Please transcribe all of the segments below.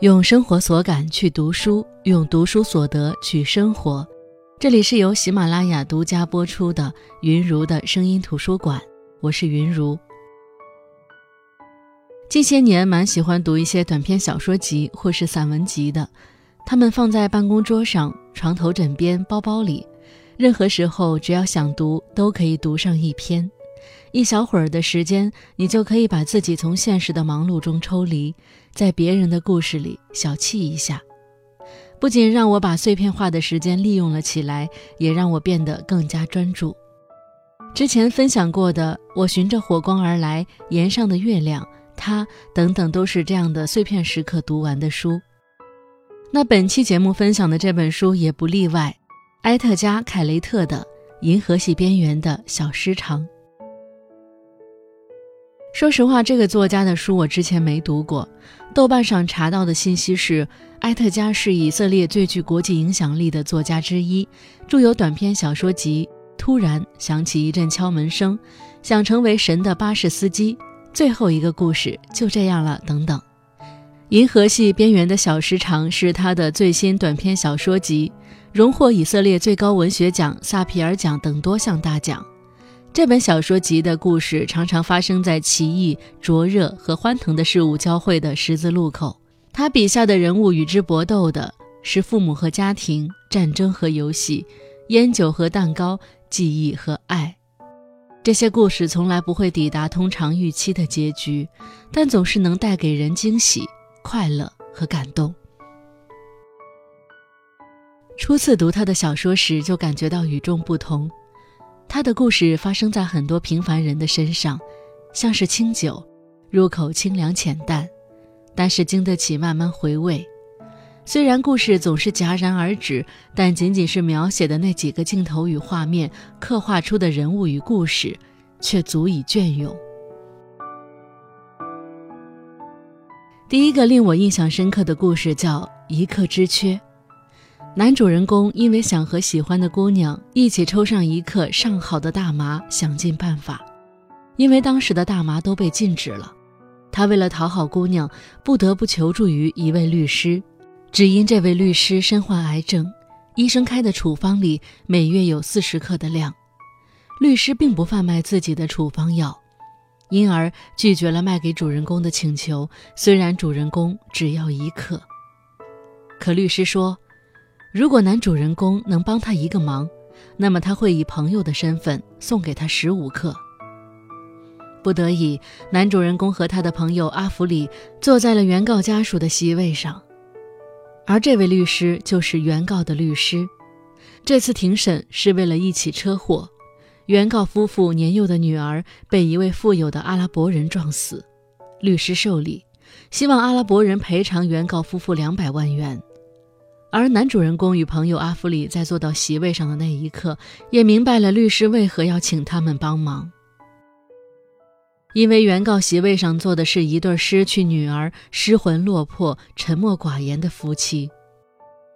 用生活所感去读书，用读书所得去生活。这里是由喜马拉雅独家播出的云如的声音图书馆，我是云如。近些年蛮喜欢读一些短篇小说集或是散文集的，它们放在办公桌上、床头枕边、包包里，任何时候只要想读，都可以读上一篇。一小会儿的时间，你就可以把自己从现实的忙碌中抽离，在别人的故事里小憩一下。不仅让我把碎片化的时间利用了起来，也让我变得更加专注。之前分享过的《我循着火光而来》《岩上的月亮》《他》等等，都是这样的碎片时刻读完的书。那本期节目分享的这本书也不例外，埃特加·凯雷特的《银河系边缘的小诗长》。说实话，这个作家的书我之前没读过。豆瓣上查到的信息是，埃特加是以色列最具国际影响力的作家之一，著有短篇小说集《突然响起一阵敲门声》《想成为神的巴士司机》《最后一个故事就这样了》等等。《银河系边缘的小时长》是他的最新短篇小说集，荣获以色列最高文学奖萨皮尔奖等多项大奖。这本小说集的故事常常发生在奇异、灼热和欢腾的事物交汇的十字路口。他笔下的人物与之搏斗的是父母和家庭、战争和游戏、烟酒和蛋糕、记忆和爱。这些故事从来不会抵达通常预期的结局，但总是能带给人惊喜、快乐和感动。初次读他的小说时，就感觉到与众不同。他的故事发生在很多平凡人的身上，像是清酒，入口清凉浅淡，但是经得起慢慢回味。虽然故事总是戛然而止，但仅仅是描写的那几个镜头与画面，刻画出的人物与故事，却足以隽永。第一个令我印象深刻的故事叫《一刻之缺》。男主人公因为想和喜欢的姑娘一起抽上一克上好的大麻，想尽办法。因为当时的大麻都被禁止了，他为了讨好姑娘，不得不求助于一位律师。只因这位律师身患癌症，医生开的处方里每月有四十克的量。律师并不贩卖自己的处方药，因而拒绝了卖给主人公的请求。虽然主人公只要一克，可律师说。如果男主人公能帮他一个忙，那么他会以朋友的身份送给他十五克。不得已，男主人公和他的朋友阿弗里坐在了原告家属的席位上，而这位律师就是原告的律师。这次庭审是为了一起车祸，原告夫妇年幼的女儿被一位富有的阿拉伯人撞死，律师受理，希望阿拉伯人赔偿原告夫妇两百万元。而男主人公与朋友阿弗里在坐到席位上的那一刻，也明白了律师为何要请他们帮忙。因为原告席位上坐的是一对失去女儿、失魂落魄、沉默寡言的夫妻，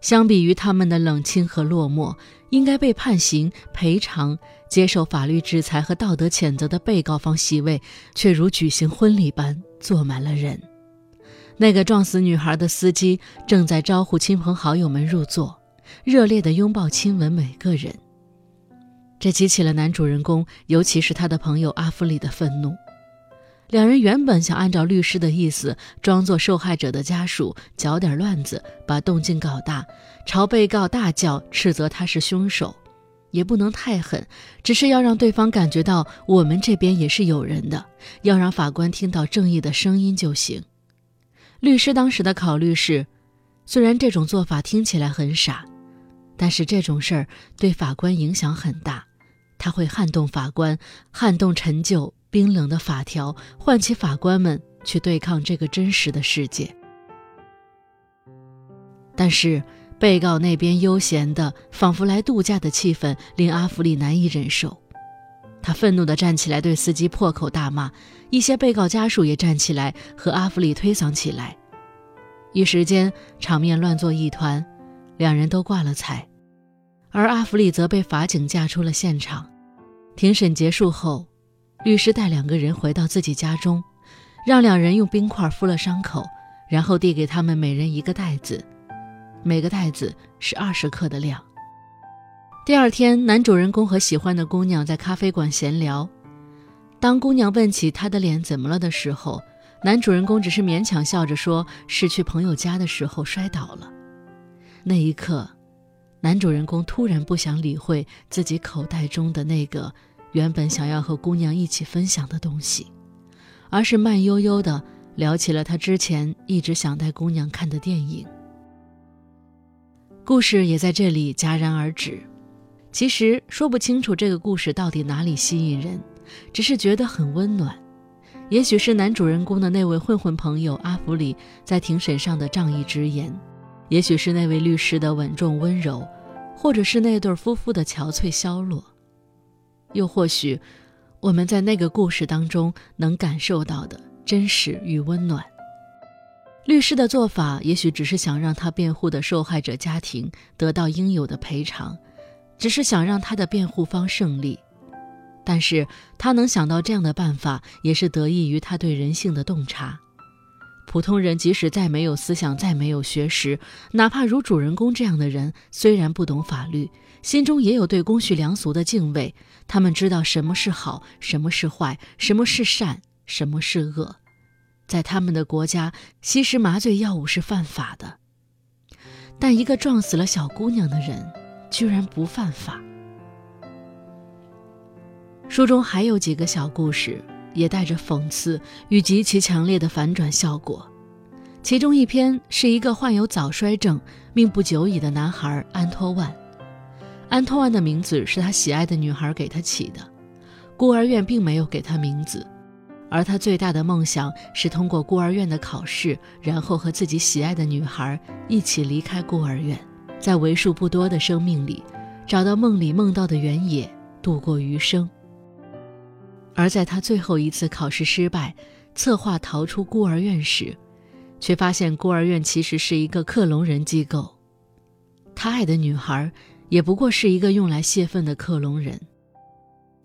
相比于他们的冷清和落寞，应该被判刑、赔偿、接受法律制裁和道德谴责的被告方席位，却如举行婚礼般坐满了人。那个撞死女孩的司机正在招呼亲朋好友们入座，热烈地拥抱亲吻每个人。这激起了男主人公，尤其是他的朋友阿弗里的愤怒。两人原本想按照律师的意思，装作受害者的家属，搅点乱子，把动静搞大，朝被告大叫，斥责他是凶手，也不能太狠，只是要让对方感觉到我们这边也是有人的，要让法官听到正义的声音就行。律师当时的考虑是，虽然这种做法听起来很傻，但是这种事儿对法官影响很大，他会撼动法官，撼动陈旧冰冷的法条，唤起法官们去对抗这个真实的世界。但是被告那边悠闲的，仿佛来度假的气氛令阿弗里难以忍受，他愤怒地站起来，对司机破口大骂。一些被告家属也站起来和阿弗里推搡起来，一时间场面乱作一团，两人都挂了彩，而阿弗里则被法警架出了现场。庭审结束后，律师带两个人回到自己家中，让两人用冰块敷了伤口，然后递给他们每人一个袋子，每个袋子是二十克的量。第二天，男主人公和喜欢的姑娘在咖啡馆闲聊。当姑娘问起他的脸怎么了的时候，男主人公只是勉强笑着说：“是去朋友家的时候摔倒了。”那一刻，男主人公突然不想理会自己口袋中的那个原本想要和姑娘一起分享的东西，而是慢悠悠地聊起了他之前一直想带姑娘看的电影。故事也在这里戛然而止。其实说不清楚这个故事到底哪里吸引人，只是觉得很温暖。也许是男主人公的那位混混朋友阿弗里在庭审上的仗义直言，也许是那位律师的稳重温柔，或者是那对夫妇的憔悴消落，又或许我们在那个故事当中能感受到的真实与温暖。律师的做法也许只是想让他辩护的受害者家庭得到应有的赔偿。只是想让他的辩护方胜利，但是他能想到这样的办法，也是得益于他对人性的洞察。普通人即使再没有思想，再没有学识，哪怕如主人公这样的人，虽然不懂法律，心中也有对公序良俗的敬畏。他们知道什么是好，什么是坏，什么是善，什么是恶。在他们的国家，吸食麻醉药物是犯法的。但一个撞死了小姑娘的人。居然不犯法。书中还有几个小故事，也带着讽刺与极其强烈的反转效果。其中一篇是一个患有早衰症、命不久矣的男孩安托万。安托万的名字是他喜爱的女孩给他起的，孤儿院并没有给他名字，而他最大的梦想是通过孤儿院的考试，然后和自己喜爱的女孩一起离开孤儿院。在为数不多的生命里，找到梦里梦到的原野，度过余生。而在他最后一次考试失败，策划逃出孤儿院时，却发现孤儿院其实是一个克隆人机构。他爱的女孩，也不过是一个用来泄愤的克隆人，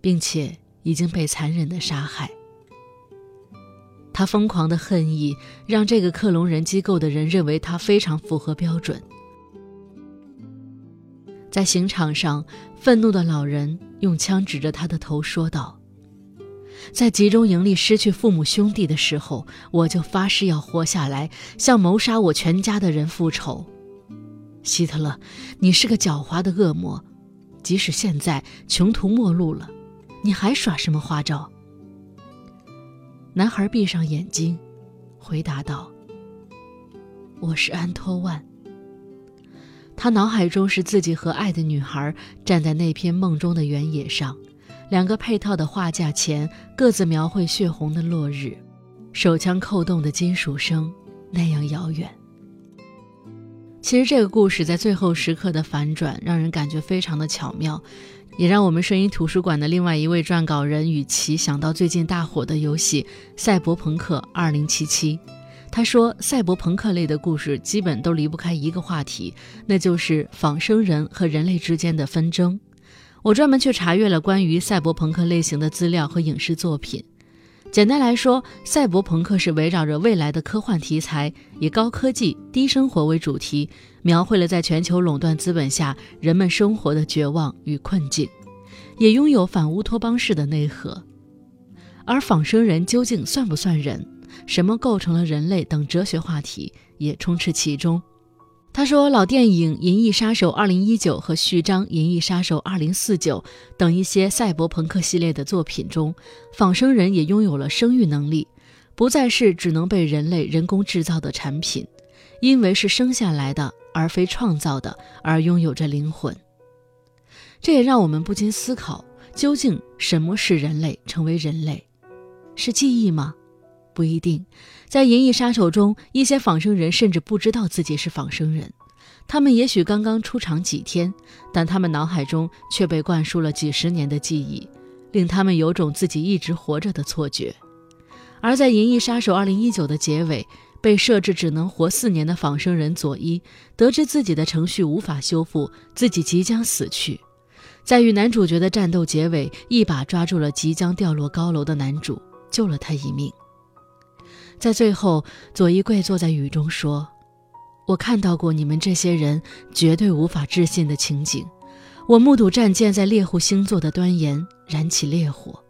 并且已经被残忍的杀害。他疯狂的恨意，让这个克隆人机构的人认为他非常符合标准。在刑场上，愤怒的老人用枪指着他的头说道：“在集中营里失去父母兄弟的时候，我就发誓要活下来，向谋杀我全家的人复仇。希特勒，你是个狡猾的恶魔，即使现在穷途末路了，你还耍什么花招？”男孩闭上眼睛，回答道：“我是安托万。”他脑海中是自己和爱的女孩站在那片梦中的原野上，两个配套的画架前各自描绘血红的落日，手枪扣动的金属声那样遥远。其实这个故事在最后时刻的反转让人感觉非常的巧妙，也让我们声音图书馆的另外一位撰稿人雨琦想到最近大火的游戏《赛博朋克2077》。他说：“赛博朋克类的故事基本都离不开一个话题，那就是仿生人和人类之间的纷争。我专门去查阅了关于赛博朋克类型的资料和影视作品。简单来说，赛博朋克是围绕着未来的科幻题材，以高科技、低生活为主题，描绘了在全球垄断资本下人们生活的绝望与困境，也拥有反乌托邦式的内核。而仿生人究竟算不算人？”什么构成了人类等哲学话题也充斥其中。他说，老电影《银翼杀手2019》和序章《银翼杀手2049》等一些赛博朋克系列的作品中，仿生人也拥有了生育能力，不再是只能被人类人工制造的产品，因为是生下来的而非创造的，而拥有着灵魂。这也让我们不禁思考：究竟什么是人类成为人类？是记忆吗？不一定，在《银翼杀手》中，一些仿生人甚至不知道自己是仿生人，他们也许刚刚出场几天，但他们脑海中却被灌输了几十年的记忆，令他们有种自己一直活着的错觉。而在《银翼杀手2019》的结尾，被设置只能活四年的仿生人佐伊，得知自己的程序无法修复，自己即将死去，在与男主角的战斗结尾，一把抓住了即将掉落高楼的男主，救了他一命。在最后，左一贵坐在雨中说：“我看到过你们这些人绝对无法置信的情景。我目睹战舰在猎户星座的端沿燃起烈火，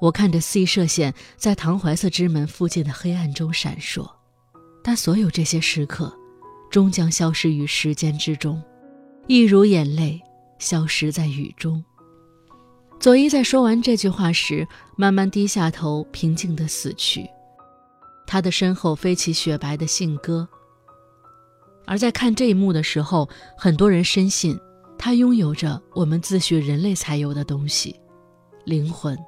我看着 C 射线在唐怀瑟之门附近的黑暗中闪烁。但所有这些时刻，终将消失于时间之中，一如眼泪消失在雨中。”佐伊在说完这句话时，慢慢低下头，平静地死去。他的身后飞起雪白的信鸽。而在看这一幕的时候，很多人深信，他拥有着我们自诩人类才有的东西——灵魂。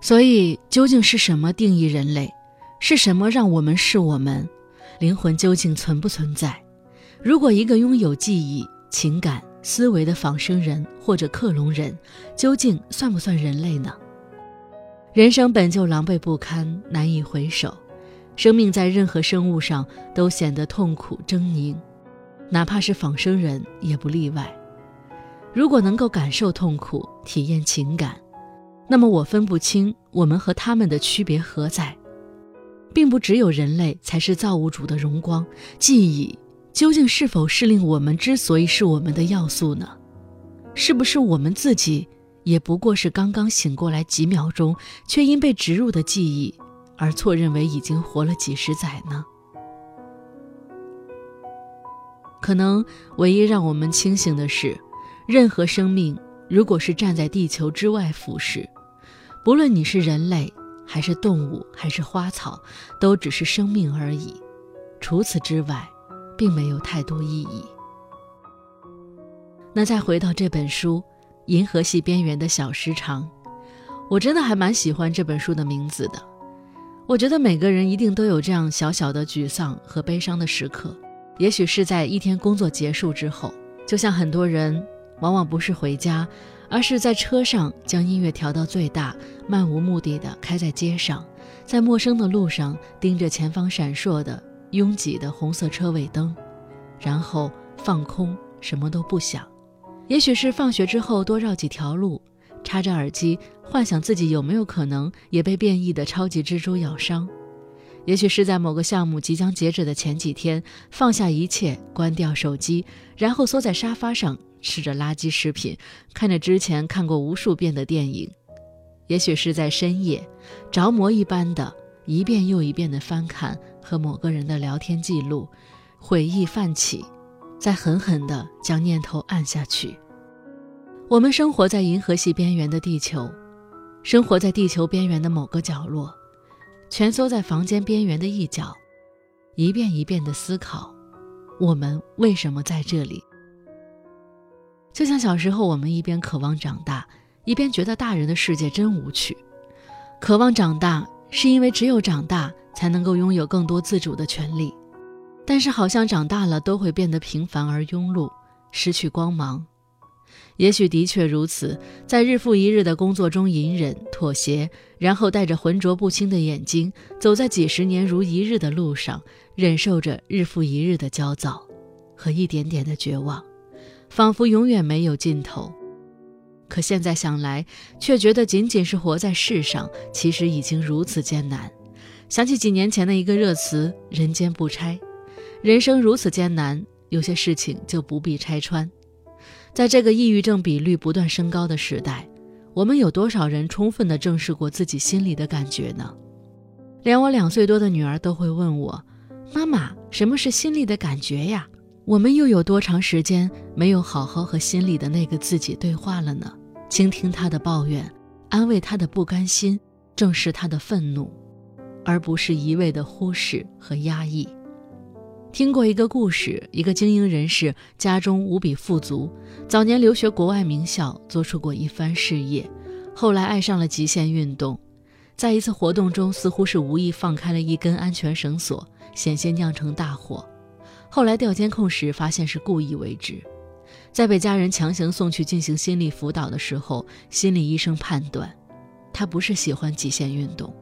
所以，究竟是什么定义人类？是什么让我们是我们？灵魂究竟存不存在？如果一个拥有记忆、情感，思维的仿生人或者克隆人，究竟算不算人类呢？人生本就狼狈不堪，难以回首。生命在任何生物上都显得痛苦狰狞，哪怕是仿生人也不例外。如果能够感受痛苦、体验情感，那么我分不清我们和他们的区别何在，并不只有人类才是造物主的荣光。记忆。究竟是否是令我们之所以是我们的要素呢？是不是我们自己也不过是刚刚醒过来几秒钟，却因被植入的记忆而错认为已经活了几十载呢？可能唯一让我们清醒的是，任何生命如果是站在地球之外俯视，不论你是人类还是动物还是花草，都只是生命而已。除此之外。并没有太多意义。那再回到这本书《银河系边缘的小时长》，我真的还蛮喜欢这本书的名字的。我觉得每个人一定都有这样小小的沮丧和悲伤的时刻，也许是在一天工作结束之后，就像很多人往往不是回家，而是在车上将音乐调到最大，漫无目的的开在街上，在陌生的路上盯着前方闪烁的。拥挤的红色车尾灯，然后放空，什么都不想。也许是放学之后多绕几条路，插着耳机，幻想自己有没有可能也被变异的超级蜘蛛咬伤。也许是在某个项目即将截止的前几天，放下一切，关掉手机，然后缩在沙发上，吃着垃圾食品，看着之前看过无数遍的电影。也许是在深夜，着魔一般的一遍又一遍的翻看。和某个人的聊天记录，悔意泛起，再狠狠地将念头按下去。我们生活在银河系边缘的地球，生活在地球边缘的某个角落，蜷缩在房间边缘的一角，一遍一遍地思考：我们为什么在这里？就像小时候，我们一边渴望长大，一边觉得大人的世界真无趣。渴望长大，是因为只有长大。才能够拥有更多自主的权利，但是好像长大了都会变得平凡而庸碌，失去光芒。也许的确如此，在日复一日的工作中隐忍妥协，然后带着浑浊不清的眼睛，走在几十年如一日的路上，忍受着日复一日的焦躁和一点点的绝望，仿佛永远没有尽头。可现在想来，却觉得仅仅是活在世上，其实已经如此艰难。想起几年前的一个热词“人间不拆”，人生如此艰难，有些事情就不必拆穿。在这个抑郁症比率不断升高的时代，我们有多少人充分地正视过自己心里的感觉呢？连我两岁多的女儿都会问我：“妈妈，什么是心里的感觉呀？”我们又有多长时间没有好好和心里的那个自己对话了呢？倾听她的抱怨，安慰她的不甘心，正视她的愤怒。而不是一味的忽视和压抑。听过一个故事，一个精英人士家中无比富足，早年留学国外名校，做出过一番事业，后来爱上了极限运动，在一次活动中似乎是无意放开了一根安全绳索，险些酿成大祸。后来调监控时发现是故意为之，在被家人强行送去进行心理辅导的时候，心理医生判断，他不是喜欢极限运动。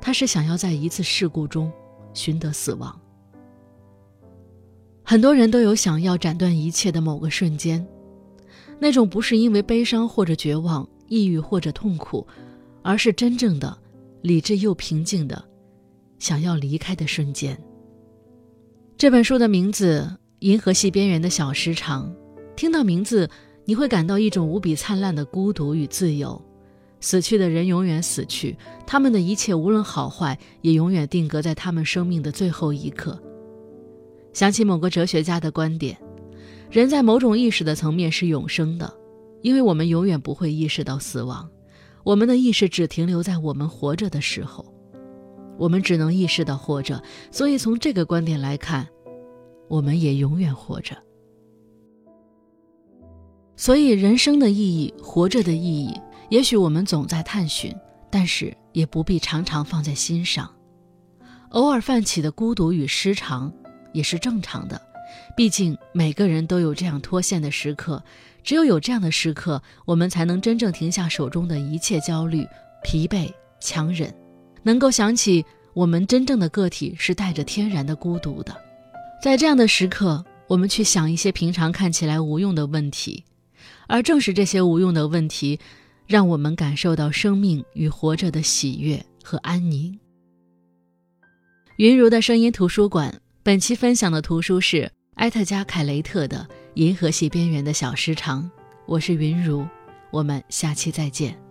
他是想要在一次事故中寻得死亡。很多人都有想要斩断一切的某个瞬间，那种不是因为悲伤或者绝望、抑郁或者痛苦，而是真正的理智又平静的想要离开的瞬间。这本书的名字《银河系边缘的小时长》，听到名字你会感到一种无比灿烂的孤独与自由。死去的人永远死去，他们的一切无论好坏，也永远定格在他们生命的最后一刻。想起某个哲学家的观点：人在某种意识的层面是永生的，因为我们永远不会意识到死亡，我们的意识只停留在我们活着的时候，我们只能意识到活着，所以从这个观点来看，我们也永远活着。所以，人生的意义，活着的意义。也许我们总在探寻，但是也不必常常放在心上。偶尔泛起的孤独与失常也是正常的，毕竟每个人都有这样脱线的时刻。只有有这样的时刻，我们才能真正停下手中的一切焦虑、疲惫、强忍，能够想起我们真正的个体是带着天然的孤独的。在这样的时刻，我们去想一些平常看起来无用的问题，而正是这些无用的问题。让我们感受到生命与活着的喜悦和安宁。云如的声音图书馆，本期分享的图书是埃特加·凯雷特的《银河系边缘的小时长》。我是云如，我们下期再见。